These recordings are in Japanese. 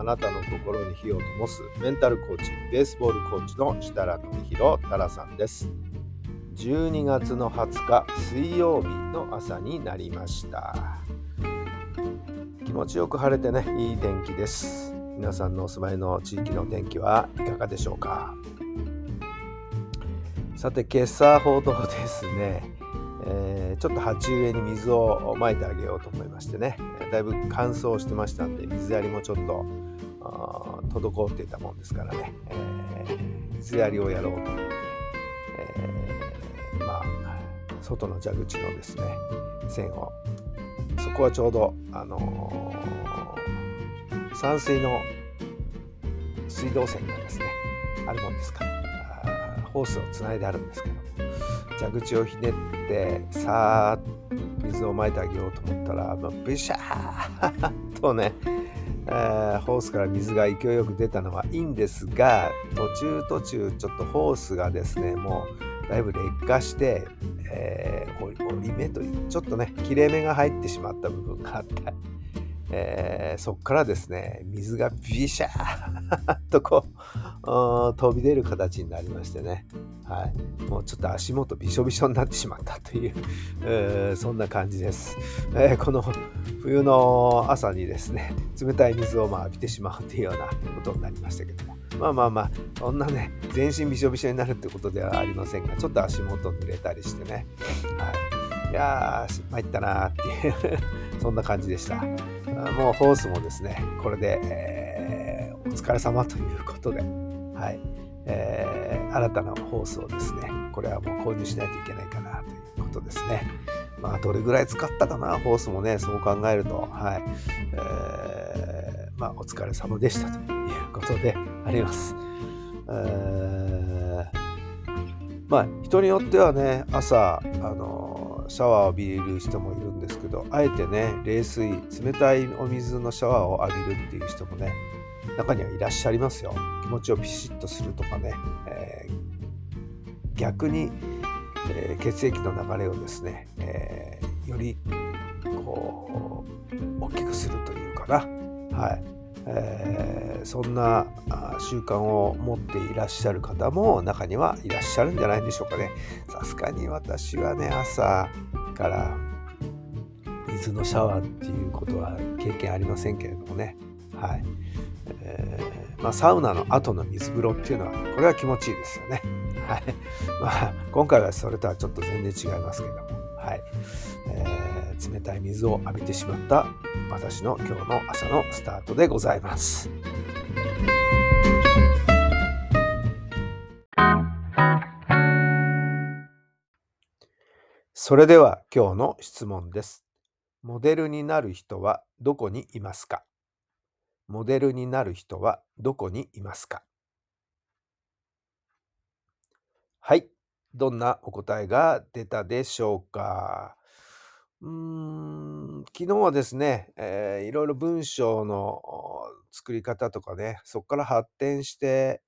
あなたの心に火を灯す。メンタルコーチベースボールコーチの設楽典弘太良さんです。12月の20日水曜日の朝になりました。気持ちよく晴れてねいい天気です。皆さんのお住まいの地域の天気はいかがでしょうか？さて今朝ほどですねえーちょっと鉢植えに水をまいてあげようと思いましてねだいぶ乾燥してましたんで水やりもちょっと滞っていたもんですからね、えー水やりをやろうと思って、えーまあ外の蛇口のですね線をそこはちょうどあのー散水の水道線がですねあるもんですからーホースをつないであるんですけど蛇口をひねってさーっと水をまいてあげようと思ったら、まあ、ブシャーとね、えーホースから水が勢いよく出たのはいいんですが途中途中ちょっとホースがですねもうだいぶ劣化して、えー折り折り目というちょっとね切れ目が入ってしまった部分があった、えーそこからですね水がビシャーとこう飛び出る形になりましてね、はい、もうちょっと足元びしょびしょになってしまったという、えーそんな感じです、えーこの冬の朝にですね冷たい水をまあ浴びてしまうというようなことになりましたけども。まあまあまあそんなね全身びしょびしょになるってことではありませんがちょっと足元濡れたりしてね、はい、いやー参ったなーっていうそんな感じでした。もうホースもですねこれで、えーお疲れ様ということではい、えー新たなホースをですねこれはもう購入しないといけないかなということですね。まあどれぐらい使ったかなホースもねそう考えるとはい、えーまあお疲れ様でしたということであります、えーまあ人によってはね朝あのシャワーを浴びる人もいるですけどあえてね冷水冷たいお水のシャワーを浴びるっていう人もね中にはいらっしゃいますよ。気持ちをピシッとするとかね、えー逆に、えー血液の流れをですね、えーよりこう大きくするというかな、はい。えーそんな習慣を持っていらっしゃる方も中にはいらっしゃるんじゃないでしょうかね。さすがに私はね朝から水のシャワーっていうことは経験ありませんけれどもね。はい、えーまあ、サウナの後の水風呂っていうのはこれは気持ちいいですよね。はい。まあ今回はそれとはちょっと全然違いますけども。はい、えー冷たい水を浴びてしまった私の今日の朝のスタートでございます。それでは今日の質問です。モデルになる人はどこにいますか？モデルになる人はどこにいますか？はい。どんなお答えが出たでしょうか？うーん、昨日はですね、えーいろいろ文章の作り方とかね、そこから発展して、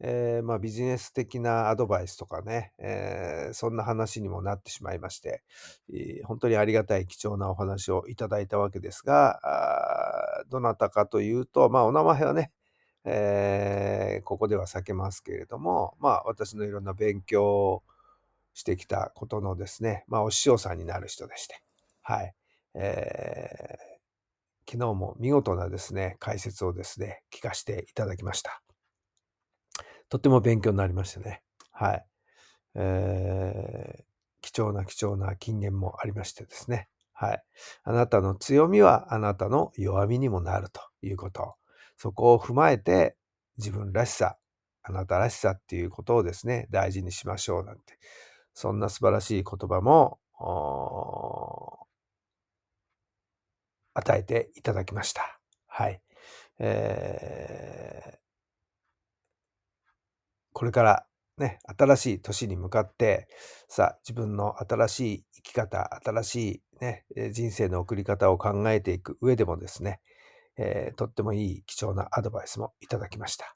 えーまあ、ビジネス的なアドバイスとかね、えーそんな話にもなってしまいまして、えー本当にありがたい貴重なお話をいただいたわけですが、あーどなたかというと、まあ、お名前はね、えーここでは避けますけれども、まあ、私のいろんな勉強をしてきたことのですね、まあ、お師匠さんになる人でして、はい。えー昨日も見事なですね、解説をですね、聞かせていただきました。とっても勉強になりましたね。はい。えー貴重な貴重な金言もありましてですね。はい。あなたの強みはあなたの弱みにもなるということ。そこを踏まえて自分らしさ、あなたらしさっていうことをですね、大事にしましょうなんて。そんな素晴らしい言葉もおー与えていただきました。はい。えー、これからね、新しい年に向かって、さあ、自分の新しい生き方、新しいね、人生の送り方を考えていく上でもですね、えー、とってもいい貴重なアドバイスもいただきました。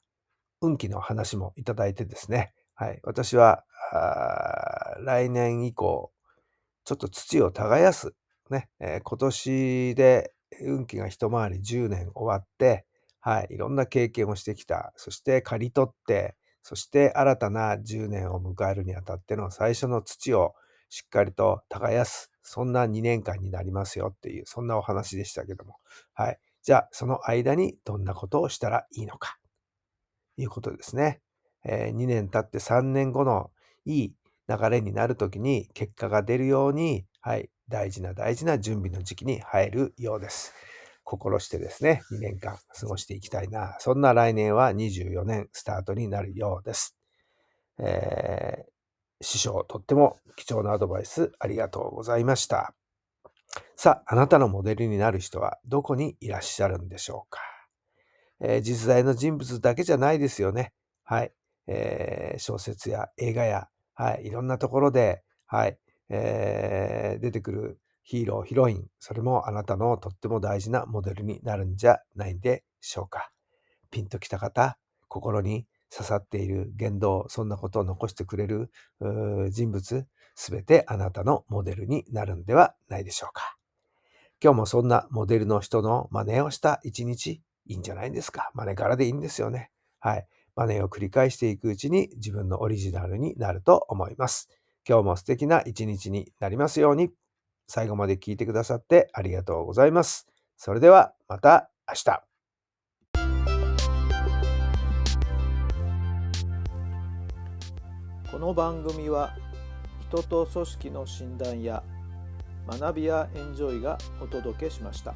運気の話もいただいてですね、はい、私は来年以降、ちょっと土を耕す、ね、えー、今年で運気が一回り10年終わって、はい、いろんな経験をしてきた。そして刈り取って、そして新たな10年を迎えるにあたっての最初の土をしっかりと耕す。そんな2年間になりますよっていう、そんなお話でしたけども。はい。じゃあ、その間にどんなことをしたらいいのか。いうことですね。えー、2年経って3年後のいい流れになるときに結果が出るように、はい、大事な大事な準備の時期に入るようです。心してですね、2年間過ごしていきたいな。そんな来年は24年スタートになるようです。えー、師匠、とっても貴重なアドバイスありがとうございました。さあ、あなたのモデルになる人はどこにいらっしゃるんでしょうか。えー、実在の人物だけじゃないですよね。はい。えー、小説や映画や、はい、いろんなところで、はい、えー、出てくるヒーロー、ヒロイン、それもあなたのとっても大事なモデルになるんじゃないでしょうか。ピンときた方、心に刺さっている言動、そんなことを残してくれる人物、すべてあなたのモデルになるんではないでしょうか。今日もそんなモデルの人の真似をした一日、いいんじゃないんですか。真似からでいいんですよね。はい。真似を繰り返していくうちに自分のオリジナルになると思います。今日も素敵な一日になりますように。最後まで聞いてくださってありがとうございます。それではまた明日。この番組は人と組織の診断や学びやエンジョイがお届けしました。